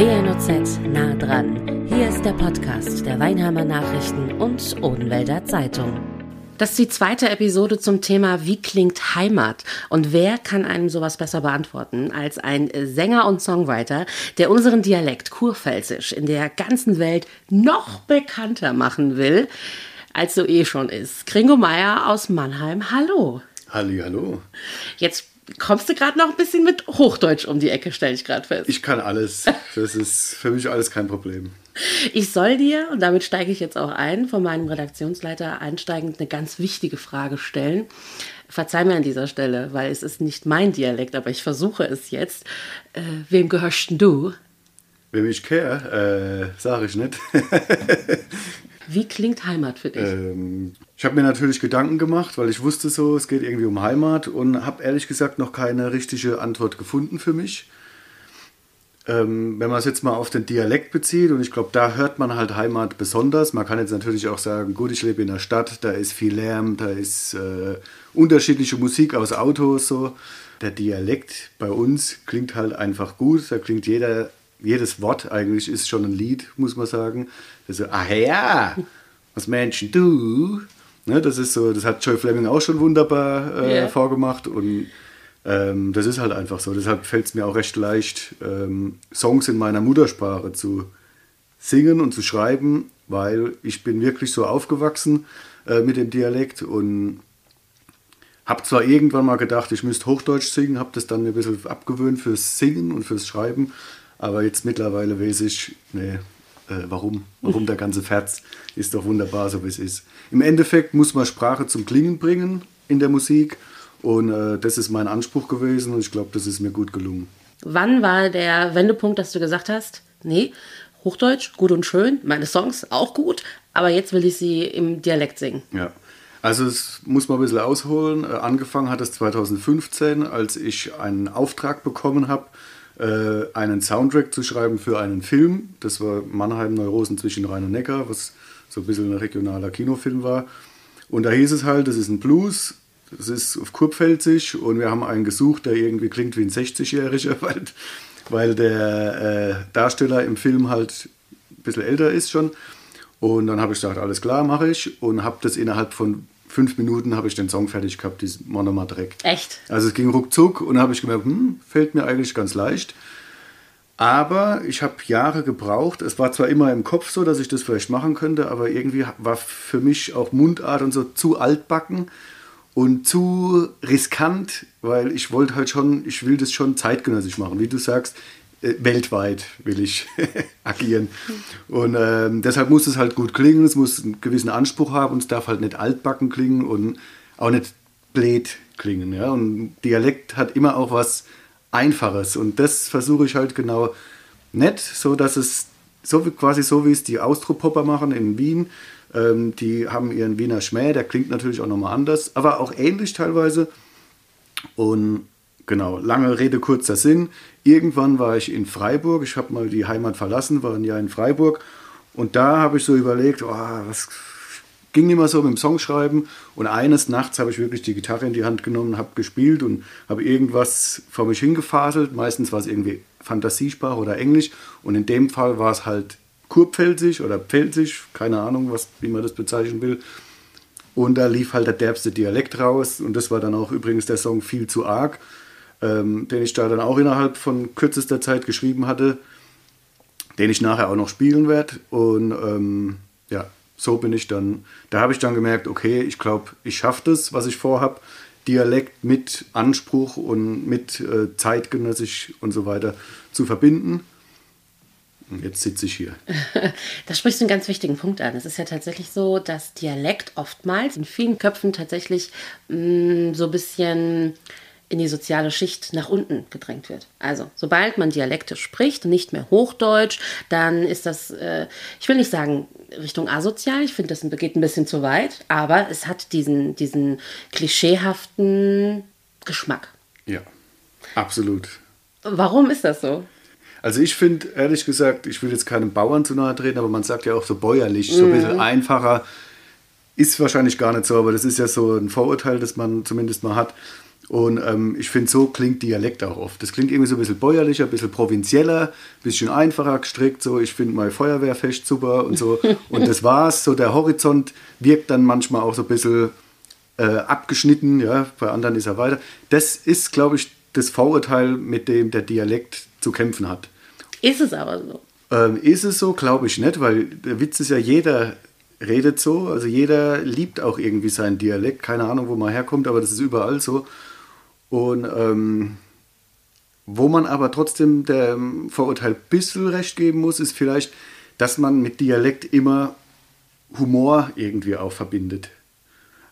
WNOZ nah dran. Hier ist der Podcast der Weinheimer Nachrichten und Odenwälder Zeitung. Das ist die zweite Episode zum Thema Wie klingt Heimat? Und wer kann einem sowas besser beantworten als ein Sänger und Songwriter, der unseren Dialekt Kurpfälzisch in der ganzen Welt noch bekannter machen will, als so eh schon ist. Kringo Meier aus Mannheim, hallo. Halli, hallo. Jetzt kommst du gerade noch ein bisschen mit Hochdeutsch um die Ecke, stelle ich gerade fest. Ich kann alles. Das ist für mich alles kein Problem. Ich soll dir, und damit steige ich jetzt auch ein, von meinem Redaktionsleiter einsteigend eine ganz wichtige Frage stellen. Verzeih mir an dieser Stelle, weil es ist nicht mein Dialekt, aber ich versuche es jetzt. Äh, wem gehörst du? Wem ich kehre, äh, sage ich nicht. Wie klingt Heimat für dich? Ähm, ich habe mir natürlich Gedanken gemacht, weil ich wusste so, es geht irgendwie um Heimat und habe ehrlich gesagt noch keine richtige Antwort gefunden für mich. Ähm, wenn man es jetzt mal auf den Dialekt bezieht, und ich glaube, da hört man halt Heimat besonders. Man kann jetzt natürlich auch sagen, gut, ich lebe in der Stadt, da ist viel Lärm, da ist äh, unterschiedliche Musik aus Autos so. Der Dialekt bei uns klingt halt einfach gut, da klingt jeder jedes Wort eigentlich ist schon ein Lied, muss man sagen. Also, ah ja, was Menschen du? Ne, das ist so, das hat Joy Fleming auch schon wunderbar äh, yeah. vorgemacht und ähm, das ist halt einfach so. Deshalb fällt es mir auch recht leicht, ähm, Songs in meiner Muttersprache zu singen und zu schreiben, weil ich bin wirklich so aufgewachsen äh, mit dem Dialekt und habe zwar irgendwann mal gedacht, ich müsste Hochdeutsch singen, habe das dann ein bisschen abgewöhnt fürs Singen und fürs Schreiben, aber jetzt mittlerweile weiß ich, nee, äh, warum? Warum der ganze Ferz ist doch wunderbar, so wie es ist. Im Endeffekt muss man Sprache zum Klingen bringen in der Musik. Und äh, das ist mein Anspruch gewesen und ich glaube, das ist mir gut gelungen. Wann war der Wendepunkt, dass du gesagt hast, nee, Hochdeutsch, gut und schön, meine Songs auch gut, aber jetzt will ich sie im Dialekt singen? Ja, also es muss man ein bisschen ausholen. Äh, angefangen hat es 2015, als ich einen Auftrag bekommen habe äh, einen Soundtrack zu schreiben für einen Film. Das war Mannheim Neurosen zwischen Rhein und Neckar, was so ein bisschen ein regionaler Kinofilm war. Und da hieß es halt, das ist ein Blues, das ist auf Kurpfälzisch und wir haben einen gesucht, der irgendwie klingt wie ein 60-Jähriger, weil, weil der äh, Darsteller im Film halt ein bisschen älter ist schon. Und dann habe ich gesagt, alles klar, mache ich und habe das innerhalb von fünf Minuten habe ich den Song fertig gehabt, dieses Monomer Dreck. Echt? Also es ging ruckzuck und habe ich gemerkt, hm, fällt mir eigentlich ganz leicht. Aber ich habe Jahre gebraucht. Es war zwar immer im Kopf so, dass ich das vielleicht machen könnte, aber irgendwie war für mich auch Mundart und so zu altbacken und zu riskant, weil ich wollte halt schon, ich will das schon zeitgenössisch machen. Wie du sagst, weltweit will ich agieren. Und ähm, deshalb muss es halt gut klingen, es muss einen gewissen Anspruch haben und es darf halt nicht altbacken klingen und auch nicht blöd klingen. Ja? Und Dialekt hat immer auch was Einfaches und das versuche ich halt genau nett, so dass es so quasi so wie es die Austropopper machen in Wien. Ähm, die haben ihren Wiener Schmäh, der klingt natürlich auch nochmal anders, aber auch ähnlich teilweise. Und Genau, lange Rede, kurzer Sinn. Irgendwann war ich in Freiburg, ich habe mal die Heimat verlassen, war ein Jahr in Freiburg und da habe ich so überlegt, oh, was ging immer so mit dem Songschreiben und eines Nachts habe ich wirklich die Gitarre in die Hand genommen, habe gespielt und habe irgendwas vor mich hingefaselt. Meistens war es irgendwie Fantasiesprache oder Englisch und in dem Fall war es halt Kurpfälzisch oder Pfälzisch, keine Ahnung, was, wie man das bezeichnen will. Und da lief halt der derbste Dialekt raus und das war dann auch übrigens der Song viel zu arg ähm, den ich da dann auch innerhalb von kürzester Zeit geschrieben hatte, den ich nachher auch noch spielen werde. Und ähm, ja, so bin ich dann, da habe ich dann gemerkt, okay, ich glaube, ich schaffe das, was ich vorhabe. Dialekt mit Anspruch und mit äh, zeitgenössisch und so weiter zu verbinden. Und jetzt sitze ich hier. da sprichst du einen ganz wichtigen Punkt an. Es ist ja tatsächlich so, dass Dialekt oftmals in vielen Köpfen tatsächlich mh, mm, so ein bisschen in die soziale Schicht nach unten gedrängt wird. Also, sobald man Dialekte spricht und nicht mehr Hochdeutsch, dann ist das, äh, ich will nicht sagen Richtung asozial, ich finde, das geht ein bisschen zu weit, aber es hat diesen, diesen klischeehaften Geschmack. Ja, absolut. Warum ist das so? Also ich finde, ehrlich gesagt, ich will jetzt keinem Bauern zu nahe treten, aber man sagt ja auch so bäuerlich, so ein bisschen mhm. einfacher. Ist wahrscheinlich gar nicht so, aber das ist ja so ein Vorurteil, das man zumindest mal hat. Und ähm, ich finde, so klingt Dialekt auch oft. Das klingt irgendwie so ein bisschen bäuerlicher, ein bisschen provinzieller, ein bisschen einfacher gestrickt. So, ich finde mein Feuerwehrfest super und so. Und das war's. So der Horizont wirkt dann manchmal auch so ein bisschen äh, abgeschnitten. Ja, bei anderen ist er weiter. Das ist, glaube ich, das Vorurteil, mit dem der Dialekt zu kämpfen hat. Ist es aber so? Ähm, ist es so? Glaube ich nicht, weil der Witz ist ja, jeder redet so. Also jeder liebt auch irgendwie seinen Dialekt. Keine Ahnung, wo man herkommt, aber das ist überall so. Und ähm, wo man aber trotzdem dem Vorurteil ein bisschen recht geben muss, ist vielleicht, dass man mit Dialekt immer Humor irgendwie auch verbindet.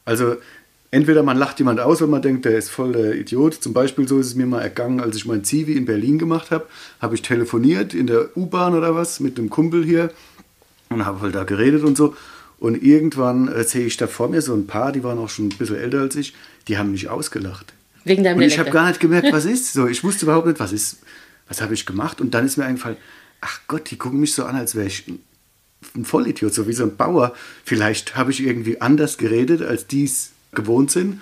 Also entweder man lacht jemand aus, wenn man denkt, der ist voll der Idiot. Zum Beispiel so ist es mir mal ergangen, als ich mein Zivi in Berlin gemacht habe, habe ich telefoniert in der U-Bahn oder was mit einem Kumpel hier und habe halt da geredet und so. Und irgendwann äh, sehe ich da vor mir so ein paar, die waren auch schon ein bisschen älter als ich, die haben mich ausgelacht. Wegen deinem Und ich habe gar nicht gemerkt, was ist. So, ich wusste überhaupt nicht, was ist. Was habe ich gemacht? Und dann ist mir eingefallen, ach Gott, die gucken mich so an, als wäre ich ein, Vollidiot, so wie so ein Bauer. Vielleicht habe ich irgendwie anders geredet, als die es gewohnt sind.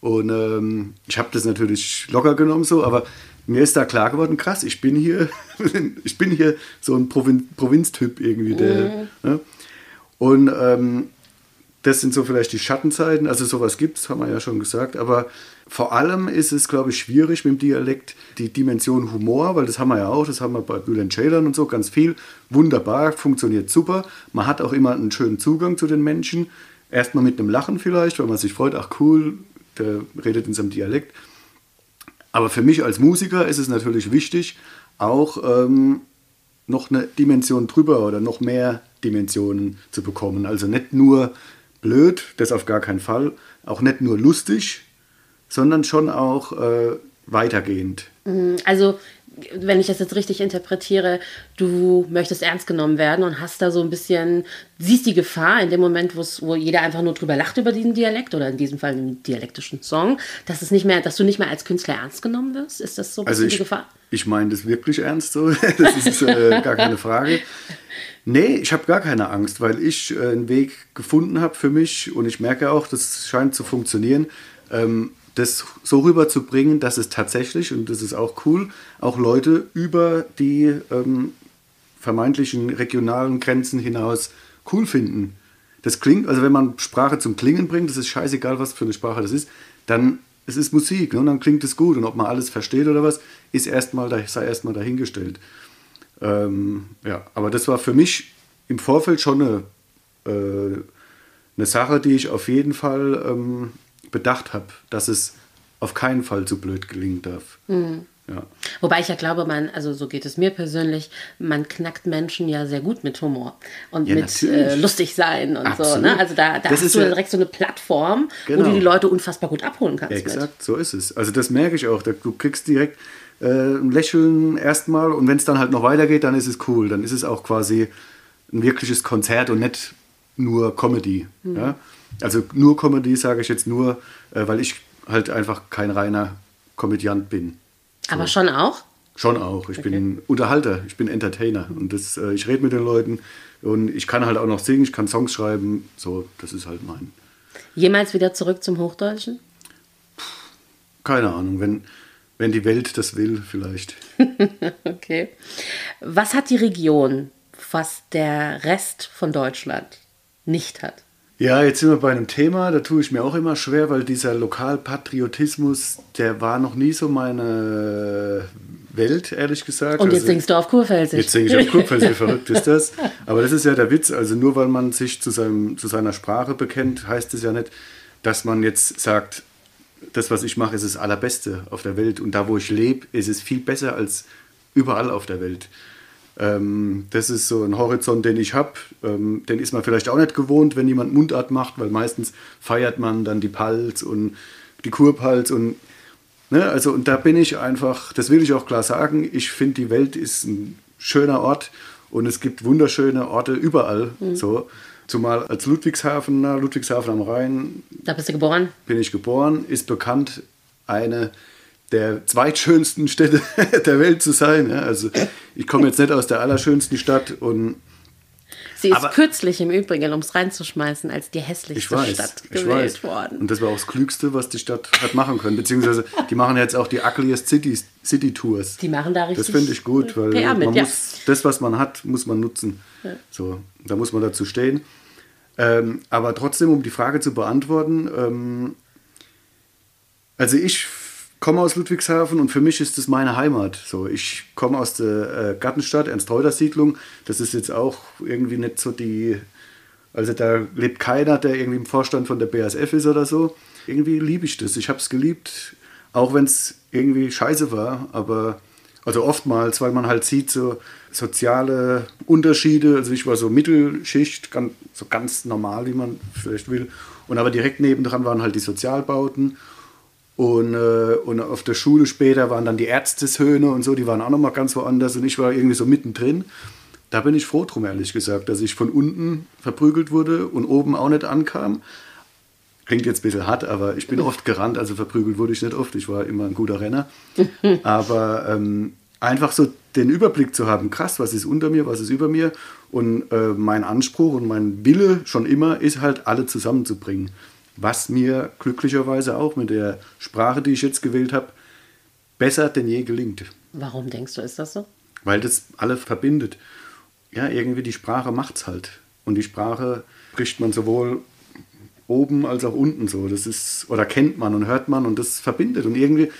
Und ähm, ich habe das natürlich locker genommen so, aber mir ist da klar geworden, krass, ich bin hier, ich bin hier so ein Provin Provinztyp irgendwie. Der, ne? Und ähm, das sind so vielleicht die Schattenzeiten. Also sowas gibt es, haben wir ja schon gesagt. Aber vor allem ist es, glaube ich, schwierig mit dem Dialekt die Dimension Humor, weil das haben wir ja auch, das haben wir bei Bülent Ceylan und so ganz viel. Wunderbar, funktioniert super. Man hat auch immer einen schönen Zugang zu den Menschen. Erstmal mit einem Lachen vielleicht, weil man sich freut, ach cool, der redet in seinem Dialekt. Aber für mich als Musiker ist es natürlich wichtig, auch ähm, noch eine Dimension drüber oder noch mehr Dimensionen zu bekommen. Also nicht nur blöd, das auf gar keinen Fall, auch nicht nur lustig, sondern schon auch äh, weitergehend. Also, wenn ich das jetzt richtig interpretiere, du möchtest ernst genommen werden und hast da so ein bisschen, siehst die Gefahr in dem Moment, wo jeder einfach nur drüber lacht über diesen Dialekt oder in diesem Fall einen dialektischen Song, dass es nicht mehr, dass du nicht mehr als Künstler ernst genommen wirst? Ist das so ein Also bisschen ich, die Gefahr? ich meine das wirklich ernst so, das ist äh, gar keine Frage. Nee, ich habe gar keine Angst, weil ich äh, einen Weg gefunden habe für mich und ich merke auch, das scheint zu funktionieren, ähm, das so rüberzubringen, dass es tatsächlich, und das ist auch cool, auch Leute über die ähm, vermeintlichen regionalen Grenzen hinaus cool finden. Das klingt, also wenn man Sprache zum Klingen bringt, das ist scheißegal, was für eine Sprache das ist, dann es ist Musik ne? und dann klingt es gut. Und ob man alles versteht oder was, ist erstmal sei erstmal dahingestellt. Ähm, ja, aber das war für mich im Vorfeld schon eine, äh, eine Sache, die ich auf jeden Fall ähm, bedacht habe, dass es auf keinen Fall zu blöd gelingen darf. Ja. Wobei ich ja glaube, man, also so geht es mir persönlich, man knackt Menschen ja sehr gut mit Humor und Ja, mit äh, lustig sein und so. Absolut. Ne? Also da, da Das hast ist du ja- direkt so eine Plattform, wo Genau. du die Leute unfassbar gut abholen kannst. Mit. Exakt, so ist es. Also das merke ich auch. Du kriegst direkt äh, ein Lächeln erstmal und wenn es dann halt noch weitergeht, dann ist es cool. Dann ist es auch quasi ein wirkliches Konzert und nicht nur Comedy. Ja? Also nur Comedy sage ich jetzt nur, äh, weil ich halt einfach kein reiner Komödiant bin. Aber schon auch. Schon auch. Ich bin Unterhalter, ich bin Entertainer und das, äh, ich rede mit den Leuten und ich kann halt auch noch singen, ich kann Songs schreiben. So, das ist halt mein. Jemals wieder zurück zum Hochdeutschen? Keine Ahnung, wenn, wenn die Welt das will, vielleicht. Okay. Was hat die Region, was der Rest von Deutschland nicht hat? Ja, jetzt sind wir bei einem Thema, da tue ich mir auch immer schwer, weil dieser Lokalpatriotismus, der war noch nie so meine Welt, ehrlich gesagt. Und jetzt Also- singst du auf Kurpfälzisch. Jetzt singe ich auf Kupfers, wie verrückt ist das? Aber das ist ja der Witz. Also nur weil man sich zu, seinem, zu seiner Sprache bekennt, heißt es ja nicht, dass man jetzt sagt, das, was ich mache, ist das Allerbeste auf der Welt. Und da, wo ich lebe, ist es viel besser als überall auf der Welt. Ähm, das ist so ein Horizont, den ich habe. Ähm, den ist man vielleicht auch nicht gewohnt, wenn jemand Mundart macht, weil meistens feiert man dann die Pals und die Kurpals und Ne, also und da bin ich einfach, das will ich auch klar sagen, ich finde die Welt ist ein schöner Ort und es gibt wunderschöne Orte überall. So. Zumal als Ludwigshafener, Ludwigshafen am Rhein Da bist du geboren. bin ich geboren, ist bekannt, eine der zweitschönsten Städte der Welt zu sein. Ja, also ich komme jetzt nicht aus der allerschönsten Stadt und Sie ist Aber kürzlich im Übrigen, um es reinzuschmeißen, als die hässlichste weiß, Stadt gewählt worden. Und das war auch das Klügste, was die Stadt hat machen können. Beziehungsweise die machen jetzt auch die Ugliest Cities, City Tours. Die machen da richtig. Das finde ich gut, weil mit, man ja. muss, das, was man hat, muss man nutzen. Ja. So, da muss man dazu stehen. Ähm, aber trotzdem, um die Frage zu beantworten, ähm, also ich komme aus Ludwigshafen und für mich ist das meine Heimat. So, ich komme aus der äh, Gartenstadt, Ernst-Reuter-Siedlung. Das ist jetzt auch irgendwie nicht so die. Also da lebt keiner, der irgendwie im Vorstand von der BASF ist oder so. Irgendwie liebe ich das. Ich habe es geliebt, auch wenn es irgendwie scheiße war. Aber also oftmals, weil man halt sieht, so soziale Unterschiede. Also ich war so Mittelschicht, ganz, so ganz normal, wie man vielleicht will. Und aber direkt nebendran waren halt die Sozialbauten. Und, äh, und auf der Schule später waren dann die Ärzteshöhne und so, die waren auch nochmal ganz woanders und ich war irgendwie so mittendrin. Da bin ich froh drum, ehrlich gesagt, dass ich von unten verprügelt wurde und oben auch nicht ankam. Klingt jetzt ein bisschen hart, aber ich bin oft gerannt, also verprügelt wurde ich nicht oft. Ich war immer ein guter Renner. Aber ähm, einfach so den Überblick zu haben, krass, was ist unter mir, was ist über mir. Und äh, mein Anspruch und mein Wille schon immer ist halt, alle zusammenzubringen was mir glücklicherweise auch mit der Sprache, die ich jetzt gewählt habe, besser denn je gelingt. Warum denkst du, ist das so? Weil das alle verbindet. Ja, irgendwie die Sprache macht es halt. Und die Sprache spricht man sowohl oben als auch unten so. Das ist, oder kennt man und hört man und das verbindet. Und irgendwie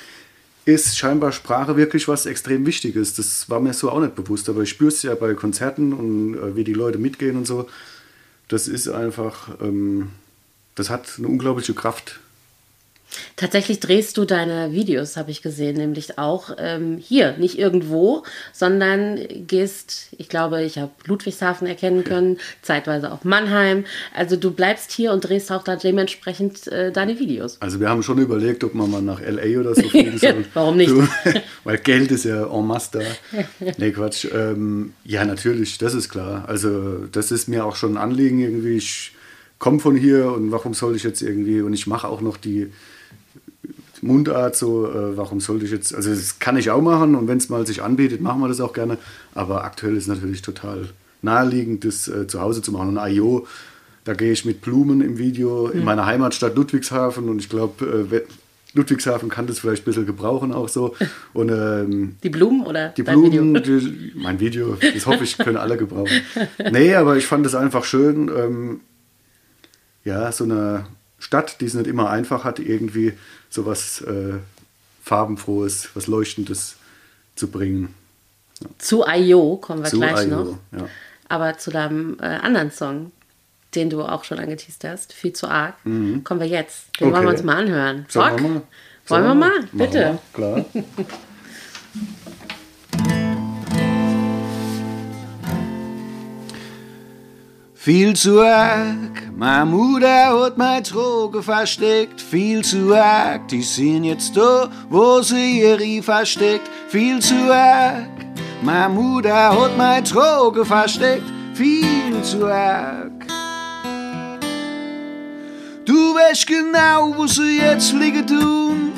ist scheinbar Sprache wirklich was extrem Wichtiges. Das war mir so auch nicht bewusst, aber ich spüre es ja bei Konzerten und äh, wie die Leute mitgehen und so. Das ist einfach. Ähm, das hat eine unglaubliche Kraft. Tatsächlich drehst du deine Videos, habe ich gesehen, nämlich auch ähm, hier, nicht irgendwo, sondern gehst, ich glaube, ich habe Ludwigshafen erkennen können, zeitweise auch Mannheim. Also du bleibst hier und drehst auch da dementsprechend äh, deine Videos. Also wir haben schon überlegt, ob man mal nach LA oder so fliegen soll. Warum nicht? Weil Geld ist ja en masse da. nee, Quatsch. Ähm, ja, natürlich, das ist klar. Also das ist mir auch schon ein Anliegen irgendwie. Ich, komme von hier und warum soll ich jetzt irgendwie, und ich mache auch noch die Mundart so, äh, warum sollte ich jetzt, also das kann ich auch machen und wenn es mal sich anbietet, machen wir das auch gerne, aber aktuell ist natürlich total naheliegend, das äh, zu Hause zu machen. Und IO, da gehe ich mit Blumen im Video in mhm. meiner Heimatstadt Ludwigshafen und ich glaube, äh, Ludwigshafen kann das vielleicht ein bisschen gebrauchen auch so. Und, ähm, die Blumen oder die Blumen, Video? Die, mein Video, das hoffe ich, können alle gebrauchen. Nee, aber ich fand es einfach schön. Ähm, ja, so eine Stadt, die es nicht immer einfach hat, irgendwie so was äh, Farbenfrohes, was Leuchtendes zu bringen. Ja. Zu I.O. kommen wir zu gleich IO, noch. Ja. Aber zu deinem äh, anderen Song, den du auch schon angeteased hast, viel zu arg, mhm. kommen wir jetzt. Den okay. wollen wir uns mal anhören. Rock? Wir wollen wir mal? Bitte. Wir. Klar. Viel zu arg, meine Mutter hat mein Drogen versteckt. Viel zu arg, die sind jetzt da, wo sie ihre versteckt. Viel zu arg, meine Mutter hat mein Drogen versteckt. Viel zu arg. Du weißt genau, wo sie jetzt liegen tun.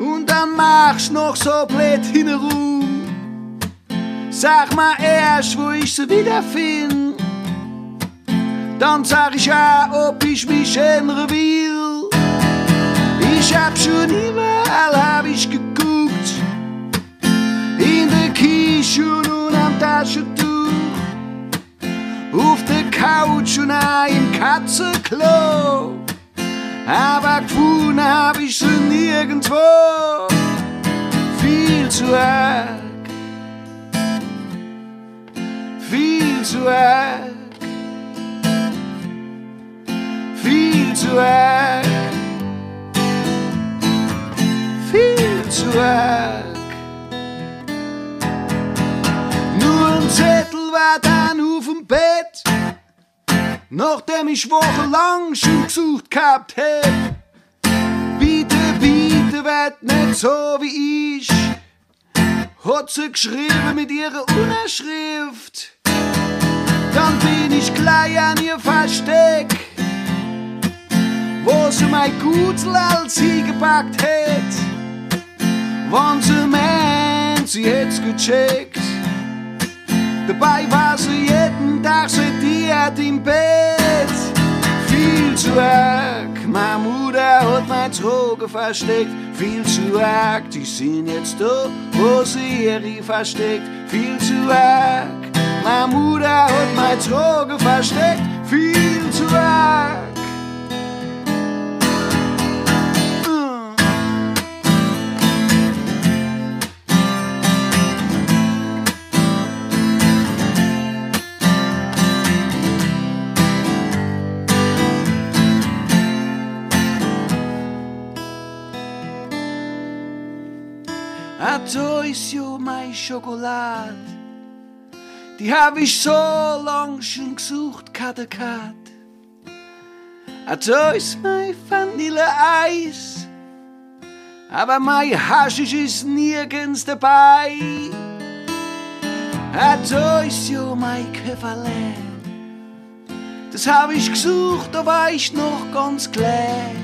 Und dann machst noch so blöd hinrum. Sag mal erst, wo ich sie wiederfind dann sag ich auch, ob ich mich ändern will. Ich hab schon überall hab ich geguckt, in der Küche und am Taschentuch, auf der Couch und auch im Katzenklo. Aber gefunden hab ich sie nirgendwo, viel zu arg, viel zu arg. Zu arg, viel zu arg. Nur ein Zettel war dann auf dem Bett, nachdem ich wochenlang schon gesucht gehabt hätt. Bitte, bitte, werd nicht so wie ich, hat sie geschrieben mit ihrer Unterschrift. Dann bin ich gleich an ihr Versteck wo sie mein als sie gepackt hätt. Wann sie meint, sie hätt's gecheckt. Dabei war sie jeden Tag sediert im Bett. Viel zu arg, meine Mutter hat mein Drogen versteckt. Viel zu arg, die sind jetzt da, wo sie ihre versteckt. Viel zu arg, meine Mutter hat mein Drogen versteckt. Viel zu arg. Ja meine Schokolade. Die hab ich so lang schon gesucht, Karte Kat. Da ist mein Vanilleeis. Aber mein Haschisch ist nirgends dabei. Da ist ja mein Käferle. Das hab ich gesucht, da war ich noch ganz klein.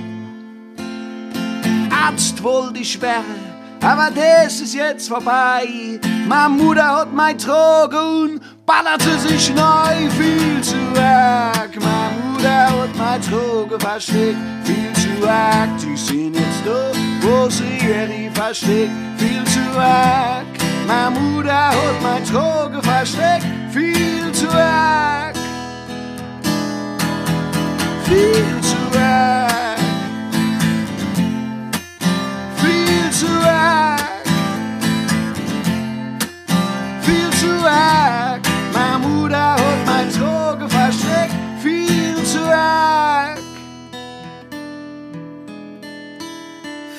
Arzt wollte ich werden aber das ist jetzt vorbei. Meine Mutter hat mein Drogen ballerte sich neu viel zu arg. Meine Mutter hat mein Drogen versteckt, viel zu arg. Die sind jetzt da, wo sie ihre versteckt, viel zu arg. Meine Mutter hat mein Drogen versteckt, viel zu arg. Viel zu arg. Zu arg. Viel zu arg. Meine Mutter hat mein Drogen versteckt. Viel zu arg.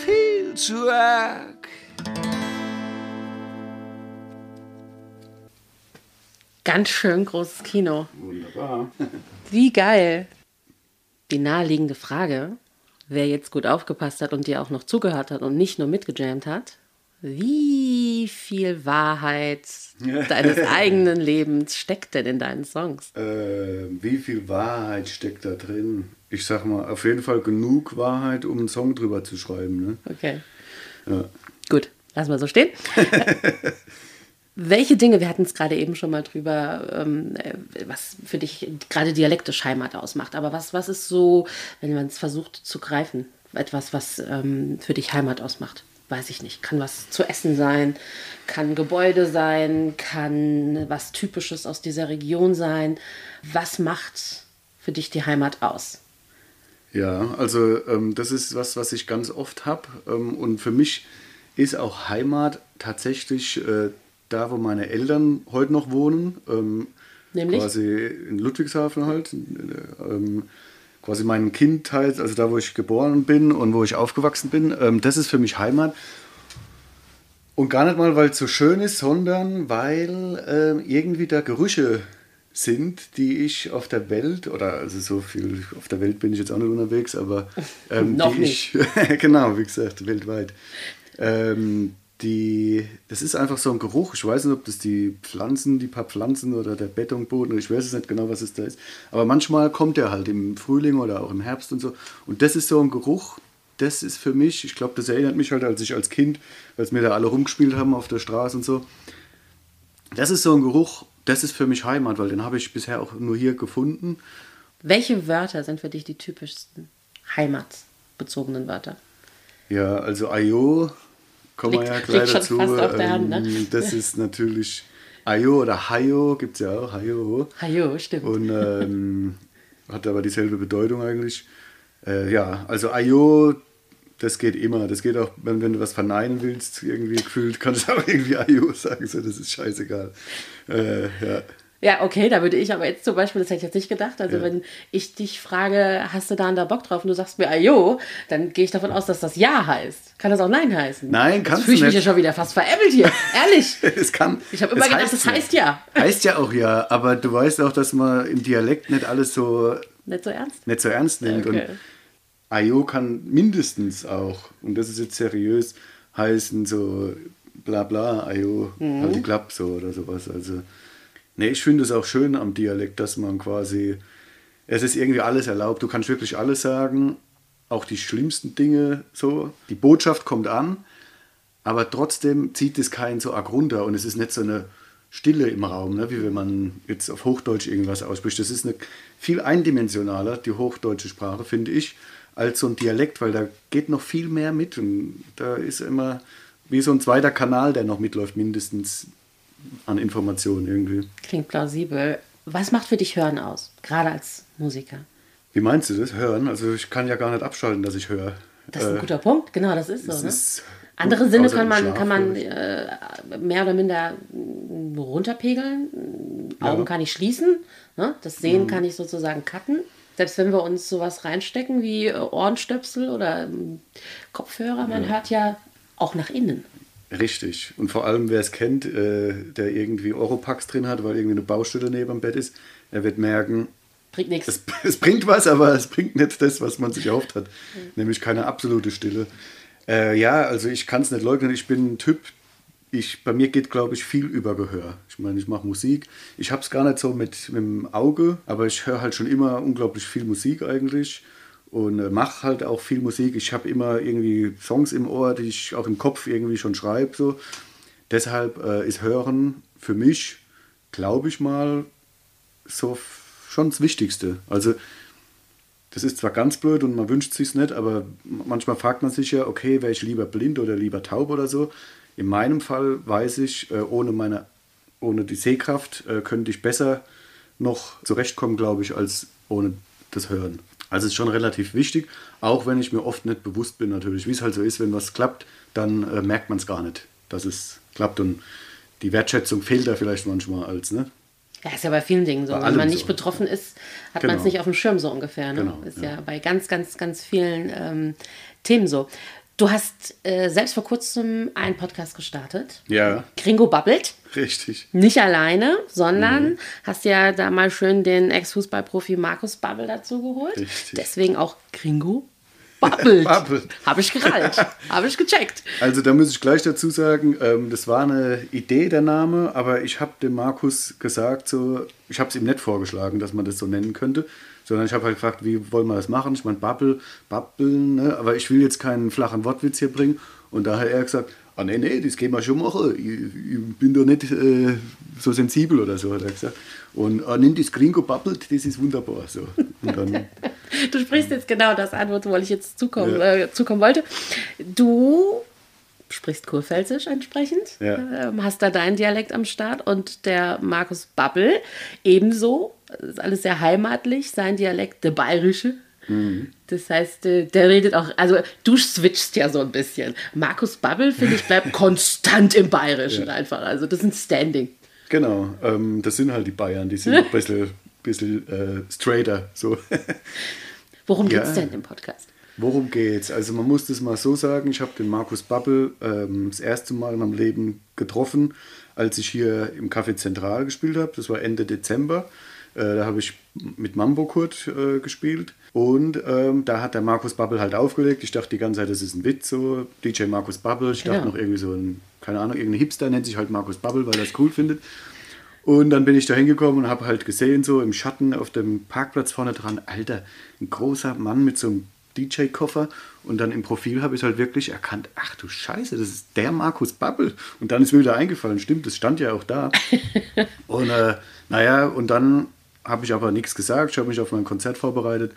Viel zu arg. Ganz schön großes Kino. Wunderbar. Wie geil. Die naheliegende Frage, wer jetzt gut aufgepasst hat und dir auch noch zugehört hat und nicht nur mitgejammt hat, wie viel Wahrheit deines eigenen Lebens steckt denn in deinen Songs? Äh, wie viel Wahrheit steckt da drin? Ich sag mal, auf jeden Fall genug Wahrheit, um einen Song drüber zu schreiben. Ne? Okay. Ja. Gut, lassen wir so stehen. Welche Dinge, wir hatten es gerade eben schon mal drüber, ähm, äh, was für dich gerade dialektisch Heimat ausmacht, aber was, was ist so, wenn man es versucht zu greifen, etwas, was ähm, für dich Heimat ausmacht? Weiß ich nicht. Kann was zu essen sein, kann Gebäude sein, kann was Typisches aus dieser Region sein. Was macht für dich die Heimat aus? Ja, also ähm, das ist was, was ich ganz oft habe. Ähm, und für mich ist auch Heimat tatsächlich äh, da, wo meine Eltern heute noch wohnen. Ähm, Nämlich? Quasi in Ludwigshafen halt. Ähm, quasi mein Kindheit, also da, wo ich geboren bin und wo ich aufgewachsen bin. Ähm, das ist für mich Heimat. Und gar nicht mal, weil es so schön ist, sondern weil äh, irgendwie da Gerüche sind, die ich auf der Welt, oder also so viel auf der Welt bin ich jetzt auch nicht unterwegs, aber ähm, Noch die ich, genau, wie gesagt, weltweit, ähm, die, das ist einfach so ein Geruch. Ich weiß nicht, ob das die Pflanzen, die paar Pflanzen oder der Betonboden, ich weiß es nicht genau, was es da ist. Aber manchmal kommt der halt im Frühling oder auch im Herbst und so. Und das ist so ein Geruch, das ist für mich, ich glaube, das erinnert mich halt, als ich als Kind, als wir da alle rumgespielt haben auf der Straße und so. Das ist so ein Geruch, das ist für mich Heimat, weil den habe ich bisher auch nur hier gefunden. Welche Wörter sind für dich die typischsten heimatbezogenen Wörter? Ja, also Ayo kommen wir ja gleich dazu. Hand, ne? Ähm, Das ist natürlich Ayo oder Hayo, gibt es ja auch, Hayo. Hajo, stimmt. Und ähm, hat aber dieselbe Bedeutung eigentlich. Äh, ja, also Ayo, das geht immer. Das geht auch, wenn, wenn du was verneinen willst, irgendwie gefühlt, kannst du auch irgendwie Ayo sagen. So, das ist scheißegal. Äh, ja. Ja, okay, da würde ich aber jetzt zum Beispiel, das hätte ich jetzt nicht gedacht, also Ja. wenn ich dich frage, hast du da und da Bock drauf und du sagst mir Ajo, dann gehe ich davon aus, dass das Ja heißt. Kann das auch Nein heißen? Nein, kannst Jetzt fühle ich du mich ja nicht. schon wieder fast veräppelt hier. Ehrlich. Es kann. Ich habe immer es gedacht, das ja. heißt ja. Heißt ja auch ja, aber du weißt auch, dass man im Dialekt nicht alles so Nicht so ernst? nicht so ernst nimmt. Okay. Und Ayo kann mindestens auch, und das ist jetzt seriös, heißen so bla bla, Ayo, Mhm. halt die Klapp so oder sowas. Also, nee, ich finde es auch schön am Dialekt, dass man quasi, es ist irgendwie alles erlaubt. Du kannst wirklich alles sagen, auch die schlimmsten Dinge so. Die Botschaft kommt an, aber trotzdem zieht es keinen so arg runter und es ist nicht so eine Stille im Raum, ne? wie wenn man jetzt auf Hochdeutsch irgendwas ausspricht. Das ist eine viel eindimensionaler, die hochdeutsche Sprache, finde ich, als so ein Dialekt, weil da geht noch viel mehr mit. Und da ist immer wie so ein zweiter Kanal, der noch mitläuft, mindestens an Informationen irgendwie. Klingt plausibel. Was macht für dich Hören aus, gerade als Musiker? Wie meinst du das? Hören? Also ich kann ja gar nicht abschalten, dass ich höre. Das ist ein guter Punkt, genau, das ist so. Ne? ist Andere Sinne außer kann man, Schlaf, kann man äh, mehr oder minder mm, runterpegeln. Ja. Mhm. Augen kann ich schließen. Ne? Das Sehen kann ich sozusagen cutten. Selbst wenn wir uns sowas reinstecken wie äh, Ohrenstöpsel oder ähm, Kopfhörer, man hört ja auch nach innen. Richtig. Und vor allem, wer es kennt, äh, der irgendwie Oropax drin hat, weil irgendwie eine Baustelle neben dem Bett ist, er wird merken, Bringt nichts. es, es bringt was, aber es bringt nicht das, was man sich erhofft hat. Nämlich keine absolute Stille. Äh, ja, also ich kann es nicht leugnen. Ich bin ein Typ, ich, bei mir geht, glaube ich, viel über Gehör. Ich meine, ich mache Musik. Ich habe es gar nicht so mit, mit dem Auge, aber ich höre halt schon immer unglaublich viel Musik eigentlich und äh, mache halt auch viel Musik. Ich habe immer irgendwie Songs im Ohr, die ich auch im Kopf irgendwie schon schreibe. So. Deshalb äh, ist Hören für mich, glaube ich mal, so schon das Wichtigste. Also das ist zwar ganz blöd und man wünscht sich nicht, aber manchmal fragt man sich ja, okay, wäre ich lieber blind oder lieber taub oder so. In meinem Fall weiß ich, äh, ohne, meine, ohne die Sehkraft äh, könnte ich besser noch zurechtkommen, glaube ich, als ohne das Hören. Also es ist schon relativ wichtig, auch wenn ich mir oft nicht bewusst bin natürlich, wie es halt so ist, wenn was klappt, dann äh, merkt man es gar nicht, dass es klappt und die Wertschätzung fehlt da vielleicht manchmal als, ne? Ja, ist ja bei vielen Dingen so. Bei Wenn man nicht so. betroffen ist, hat Genau. man es nicht auf dem Schirm so ungefähr. Ne? Genau, ist ja. ja. bei ganz, ganz, ganz vielen ähm, Themen so. Du hast äh, selbst vor kurzem einen Podcast gestartet. Ja, Gringo babbelt. richtig. Nicht alleine, Mhm. sondern hast ja da mal schön den Ex-Fußballprofi Markus Babbel dazu geholt. Richtig. Deswegen auch Gringo babbelt. Babbelt. Habe ich gerallt. Habe ich gecheckt. Also da muss ich gleich dazu sagen, ähm, das war eine Idee, der Name, aber ich habe dem Markus gesagt, so, ich habe es ihm nicht vorgeschlagen, dass man das so nennen könnte, sondern ich habe halt gefragt, wie wollen wir das machen? Ich meine, Babbel, Babbeln, ne? aber ich will jetzt keinen flachen Wortwitz hier bringen. Und da hat er gesagt, ah nee, nee, das können wir schon machen. Ich, ich bin doch nicht äh, so sensibel oder so, hat er gesagt. Und ah, nimm das Gringo babbelt, das ist wunderbar. So. Und dann, Du sprichst jetzt genau das an, wo ich jetzt zukommen, Ja. äh, zukommen wollte. Du sprichst Kurpfälzisch entsprechend, Ja. ähm, hast da deinen Dialekt am Start und der Markus Babbel ebenso. Das ist alles sehr heimatlich, sein Dialekt, der bayerische. Mhm. Das heißt, äh, der redet auch, also du switchst ja so ein bisschen. Markus Babbel, finde ich, bleibt konstant im Bayerischen Ja. einfach. Also das ist ein Standing. genau, ähm, das sind halt die Bayern, die sind ein bisschen, bisschen äh, straighter. So. Worum Ja. geht's denn im Podcast? Worum geht's? Also man muss das mal so sagen, ich habe den Markus Babbel ähm, das erste Mal in meinem Leben getroffen, als ich hier im Café Zentral gespielt habe. Das war Ende Dezember. Äh, da habe ich mit Mambo Kurt äh, gespielt. Und ähm, da hat der Markus Babbel halt aufgelegt. Ich dachte die ganze Zeit, das ist ein Witz, so DJ Markus Babbel. Ich dachte Ja. noch irgendwie so ein, keine Ahnung, irgendein Hipster nennt sich halt Markus Babbel, weil er es cool findet. Und dann bin ich da hingekommen und habe halt gesehen, so im Schatten auf dem Parkplatz vorne dran, Alter, ein großer Mann mit so einem DJ-Koffer. Und dann im Profil habe ich halt wirklich erkannt, ach du Scheiße, das ist der Markus Babbel. Und dann ist mir wieder eingefallen, stimmt, das stand ja auch da. und äh, naja, und dann habe ich aber nichts gesagt, ich habe mich auf mein Konzert vorbereitet.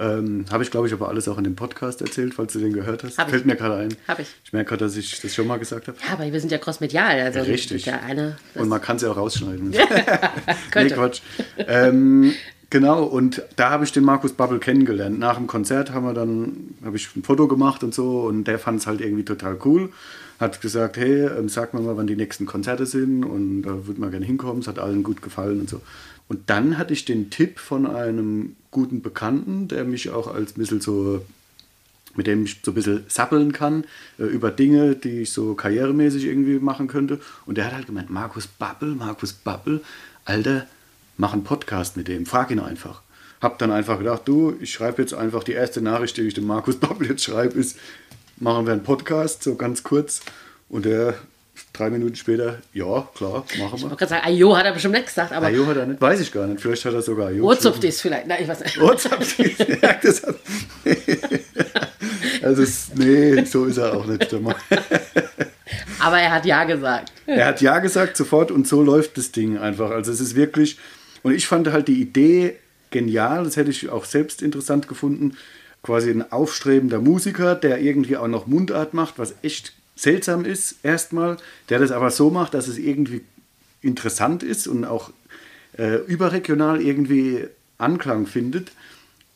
Ähm, habe ich, glaube ich, aber alles auch in dem Podcast erzählt, falls du den gehört hast. Hab ich. Fällt mir gerade ein. Hab ich. Ich merke gerade, dass ich das schon mal gesagt habe. Ja, aber wir sind ja crossmedial. Also Richtig. Der eine, Und man kann es ja auch rausschneiden. nee. Quatsch. Ähm, genau, und da habe ich den Markus Babbel kennengelernt. Nach dem Konzert haben wir dann, habe ich ein Foto gemacht und so und der fand es halt irgendwie total cool. Hat gesagt, hey, ähm, sag mir mal, wann die nächsten Konzerte sind und da würde man gerne hinkommen. Es hat allen gut gefallen und so. Und dann hatte ich den Tipp von einem guten Bekannten, der mich auch als ein bisschen so mit dem ich so ein bisschen sappeln kann äh, über Dinge, die ich so karrieremäßig irgendwie machen könnte. Und der hat halt gemeint, Markus Babbel, Markus Babbel, Alter, mach einen Podcast mit dem, frag ihn einfach. Hab dann einfach gedacht, du, ich schreibe jetzt einfach die erste Nachricht, die ich dem Markus Babbel jetzt schreibe, ist, machen wir einen Podcast, so ganz kurz. Und der drei Minuten später, ja, klar, machen Ich wir. wollte gerade sagen, Ajo hat er bestimmt nicht gesagt, aber Ajo hat er nicht, weiß ich gar nicht, vielleicht hat er sogar Ajo Urzuft ist vielleicht. Nein, ich weiß nicht. WhatsApp, ja, das hat, also, nee, so ist er auch nicht. Aber er hat Ja gesagt. Er hat Ja gesagt sofort und so läuft das Ding einfach. Also es ist wirklich, und ich fand halt die Idee genial, das hätte ich auch selbst interessant gefunden. Quasi ein aufstrebender Musiker, der irgendwie auch noch Mundart macht, was echt seltsam ist, erstmal, der das aber so macht, dass es irgendwie interessant ist und auch äh, überregional irgendwie Anklang findet.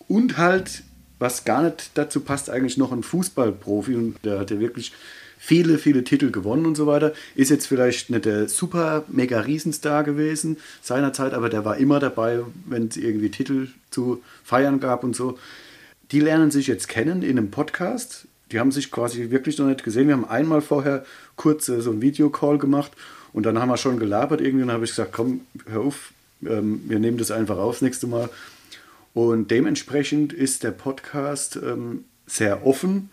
Und halt, was gar nicht dazu passt, eigentlich noch ein Fußballprofi und der hat ja wirklich viele, viele Titel gewonnen und so weiter. Ist jetzt vielleicht nicht der super mega Riesenstar gewesen seinerzeit, aber der war immer dabei, wenn es irgendwie Titel zu feiern gab und so. Die lernen sich jetzt kennen in einem Podcast. Die haben sich quasi wirklich noch nicht gesehen. Wir haben einmal vorher kurz äh, so einen Videocall gemacht und dann haben wir schon gelabert irgendwie und habe ich gesagt, komm, hör auf, ähm, wir nehmen das einfach auf das nächste Mal. Und dementsprechend ist der Podcast ähm, sehr offen.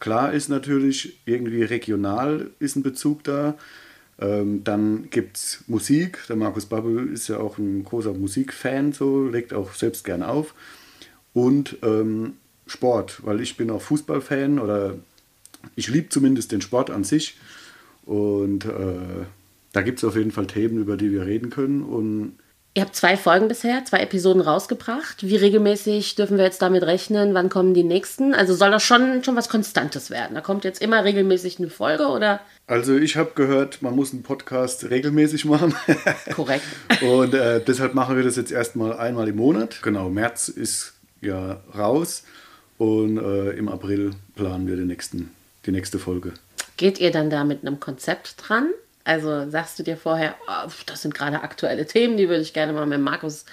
Klar ist natürlich, irgendwie regional ist ein Bezug da. Ähm, dann gibt es Musik. Der Markus Babbel ist ja auch ein großer Musikfan, so legt auch selbst gern auf. Und ähm, Sport, weil ich bin auch Fußballfan oder ich liebe zumindest den Sport an sich. Und äh, da gibt es auf jeden Fall Themen, über die wir reden können. Und Ihr habt zwei Folgen bisher, zwei Episoden rausgebracht. Wie regelmäßig dürfen wir jetzt damit rechnen? Wann kommen die nächsten? Also soll das schon, schon was Konstantes werden? Da kommt jetzt immer regelmäßig eine Folge oder? Also ich habe gehört, man muss einen Podcast regelmäßig machen. Korrekt. Und äh, deshalb machen wir das jetzt erstmal einmal im Monat. Genau, März ist ja raus und äh, im April planen wir den nächsten, die nächste Folge. Geht ihr dann da mit einem Konzept dran? Also sagst du dir vorher, oh, das sind gerade aktuelle Themen, die würde ich gerne mal mit Markus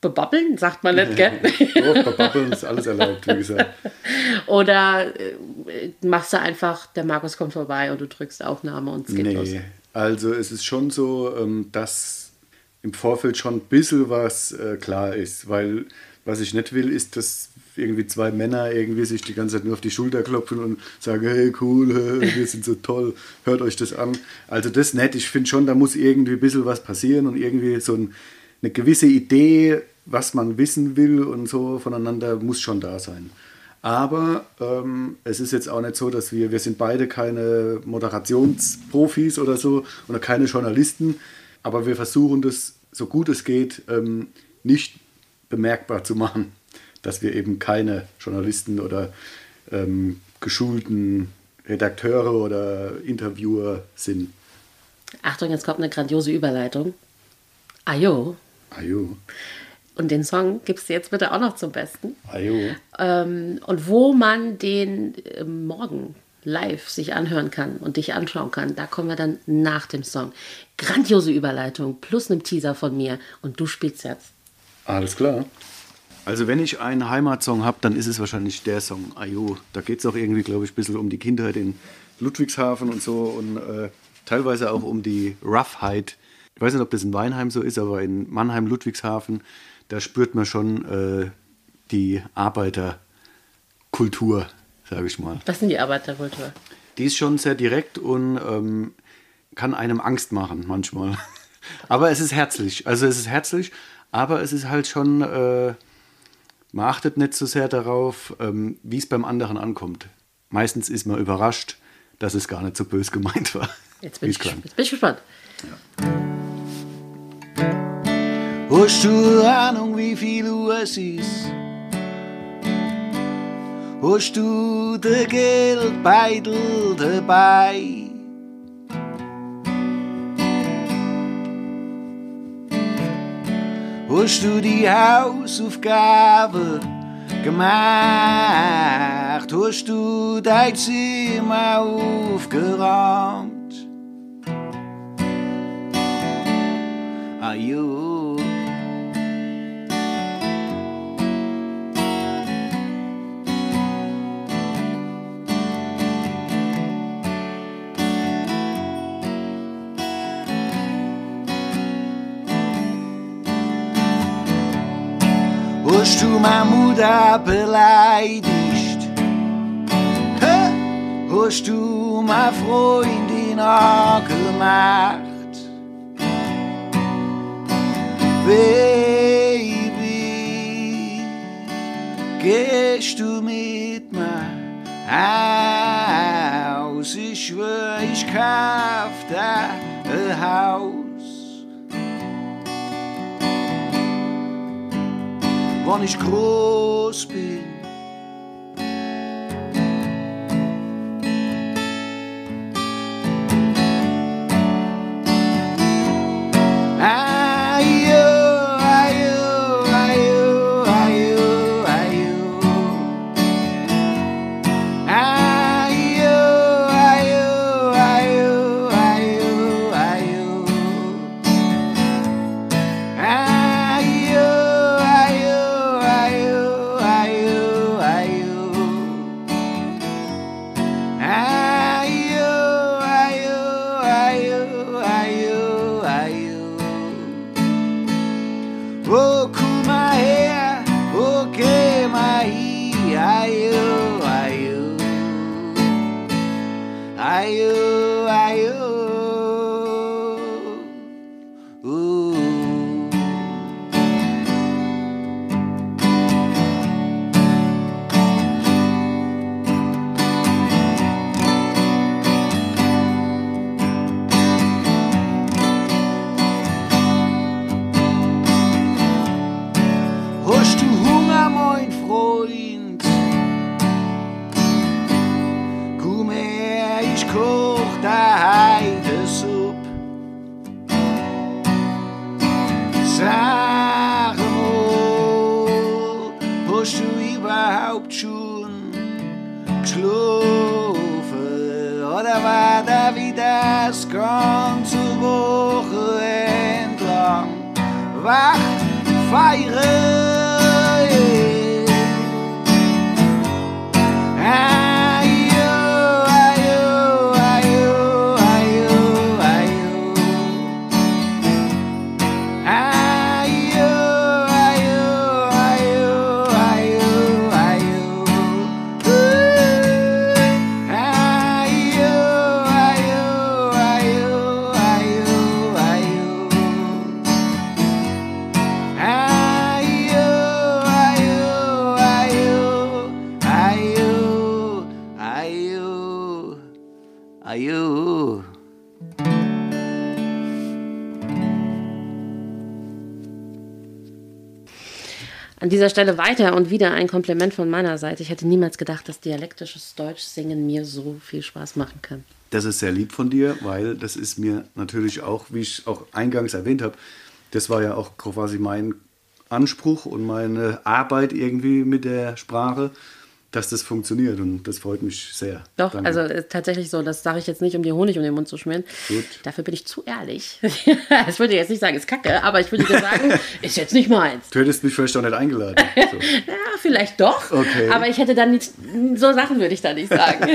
bebabbeln, sagt man nicht, gell? Doch, bebabbeln ist alles erlaubt, wie gesagt. Oder äh, machst du einfach, der Markus kommt vorbei und du drückst Aufnahme und es geht nee, los? also es ist schon so, ähm, dass im Vorfeld schon ein bisschen was äh, klar ist, weil was ich nicht will, ist, dass irgendwie zwei Männer irgendwie sich die ganze Zeit nur auf die Schulter klopfen und sagen, hey cool, wir sind so toll, hört euch das an. Also das nicht. Ich finde schon, da muss irgendwie ein bisschen was passieren und irgendwie so ein, eine gewisse Idee, was man wissen will und so voneinander, muss schon da sein. Aber ähm, es ist jetzt auch nicht so, dass wir, wir sind beide keine Moderationsprofis oder so oder keine Journalisten, aber wir versuchen das so gut es geht ähm, nicht bemerkbar zu machen, dass wir eben keine Journalisten oder ähm, geschulten Redakteure oder Interviewer sind. Achtung, jetzt kommt eine grandiose Überleitung. Ajo. Ajo. Und den Song gibst du jetzt bitte auch noch zum Besten. Ajo. Ähm, und wo man den äh, morgen live sich anhören kann und dich anschauen kann, da kommen wir dann nach dem Song. Grandiose Überleitung plus einem Teaser von mir und du spielst jetzt. Alles klar. Also wenn ich einen Heimatsong habe, dann ist es wahrscheinlich der Song Ayo. Da geht es auch irgendwie, glaube ich, ein bisschen um die Kindheit in Ludwigshafen und so und äh, teilweise auch um die Roughheit. Ich weiß nicht, ob das in Weinheim so ist, aber in Mannheim, Ludwigshafen, da spürt man schon äh, die Arbeiterkultur, sage ich mal. Was sind die Arbeiterkultur? Die ist schon sehr direkt und ähm, kann einem Angst machen manchmal. aber es ist herzlich. Also es ist herzlich, aber es ist halt schon... Äh, man achtet nicht so sehr darauf, ähm, wie es beim anderen ankommt. Meistens ist man überrascht, dass es gar nicht so bös gemeint war. Jetzt bin, ich, jetzt bin ich gespannt. Ja. Hast du Ahnung, wie viel Uhr es ist? Hast du den Geldbeutel dabei? Hast du die Hausaufgabe gemacht? Hast du dein Zimmer aufgeräumt? Ajo. Meine Mutter beleidigt? Hä? Hast du meine Freundin angemacht? Baby, gehst du mit mir Haus, ich schwör, ich kauf da ein Haus. Wann ich groß bin, feiern! An dieser Stelle weiter und wieder ein Kompliment von meiner Seite. Ich hätte niemals gedacht, dass dialektisches Deutsch singen mir so viel Spaß machen kann. Das ist sehr lieb von dir, weil das ist mir natürlich auch, wie ich auch eingangs erwähnt habe, das war ja auch quasi mein Anspruch und meine Arbeit irgendwie mit der Sprache, dass das funktioniert und das freut mich sehr. Doch, Danke. also äh, tatsächlich so, das sage ich jetzt nicht, um dir Honig um den Mund zu schmieren. Gut. Dafür bin ich zu ehrlich. ich würde jetzt nicht sagen, ist kacke, aber ich würde dir sagen, ist jetzt nicht meins. Du hättest mich vielleicht auch nicht eingeladen. So. Ja, vielleicht doch. Okay. Aber ich hätte dann nicht, so Sachen würde ich da nicht sagen.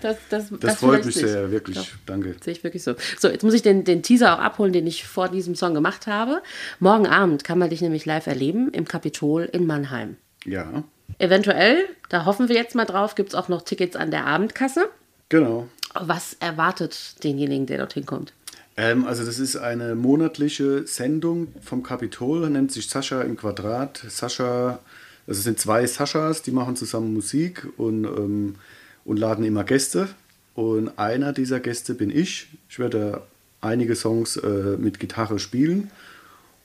Das, das, Das, das freut mich nicht. sehr, wirklich. Doch. Danke. Sehe ich wirklich so. So, jetzt muss ich den, den Teaser auch abholen, den ich vor diesem Song gemacht habe. Morgen Abend kann man dich nämlich live erleben im Kapitol in Mannheim. Ja, Eventuell, da hoffen wir jetzt mal drauf, gibt es auch noch Tickets an der Abendkasse. genau. Was erwartet denjenigen, der dorthin kommt? Ähm, also das ist eine monatliche Sendung vom Kapitol, nennt sich Sascha im Quadrat. Sascha, also es sind zwei Saschas, die machen zusammen Musik und, ähm, und laden immer Gäste. Und einer dieser Gäste bin ich. Ich werde einige Songs äh, mit Gitarre spielen.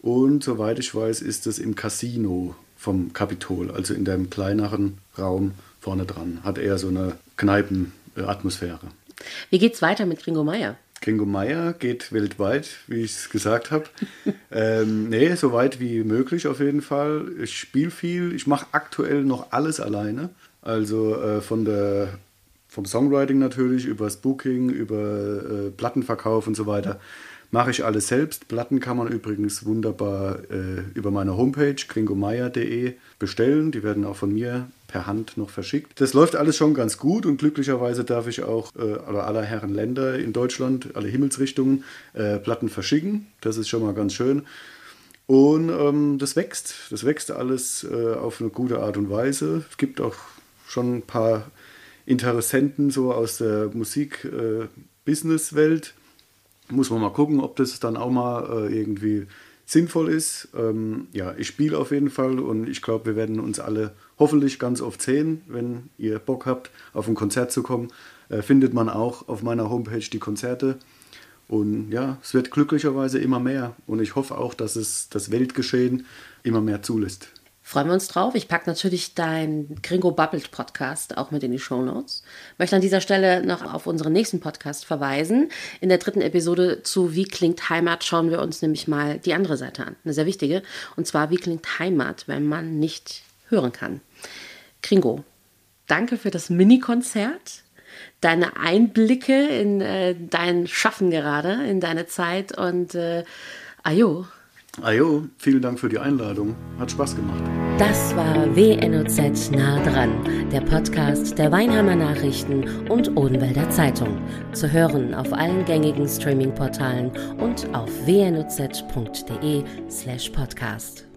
Und soweit ich weiß, ist es im Casino vom Kapitol, also in dem kleineren Raum vorne dran. Hat eher so eine Kneipenatmosphäre. Wie geht's weiter mit Gringo Meier? Gringo Meier geht weltweit, wie ich es gesagt habe. ähm, nee, so weit wie möglich auf jeden Fall. Ich spiele viel. Ich mache aktuell noch alles alleine. Also äh, von der, vom Songwriting natürlich, über das Booking, über äh, Plattenverkauf und so weiter. Mache ich alles selbst. Platten kann man übrigens wunderbar äh, über meine Homepage gringomeier.de bestellen. Die werden auch von mir per Hand noch verschickt. Das läuft alles schon ganz gut und glücklicherweise darf ich auch äh, aller Herren Länder in Deutschland, alle Himmelsrichtungen, äh, Platten verschicken. Das ist schon mal ganz schön. Und ähm, das wächst. Das wächst alles äh, auf eine gute Art und Weise. Es gibt auch schon ein paar Interessenten so aus der Musik-Business-Welt. Muss man mal gucken, ob das dann auch mal äh, irgendwie sinnvoll ist. Ähm, ja, ich spiele auf jeden Fall und ich glaube, wir werden uns alle hoffentlich ganz oft sehen, wenn ihr Bock habt, auf ein Konzert zu kommen. äh, findet man auch auf meiner Homepage die Konzerte. Und ja, es wird glücklicherweise immer mehr. Und ich hoffe auch, dass es das Weltgeschehen immer mehr zulässt. Freuen wir uns drauf. Ich packe natürlich dein Gringo Bubbled Podcast auch mit in die Show Notes. Möchte an dieser Stelle noch auf unseren nächsten Podcast verweisen. In der dritten Episode zu Wie klingt Heimat schauen wir uns nämlich mal die andere Seite an. Eine sehr wichtige. Und zwar, wie klingt Heimat, wenn man nicht hören kann. Gringo, danke für das Mini-Konzert deine Einblicke in äh, dein Schaffen gerade, in deine Zeit und äh, ajo. Ajo, vielen Dank für die Einladung. Hat Spaß gemacht. Das war WNOZ nah dran, der Podcast der Weinheimer Nachrichten und Odenwälder Zeitung. Zu hören auf allen gängigen Streaming-Portalen und auf wnoz.de slash podcast.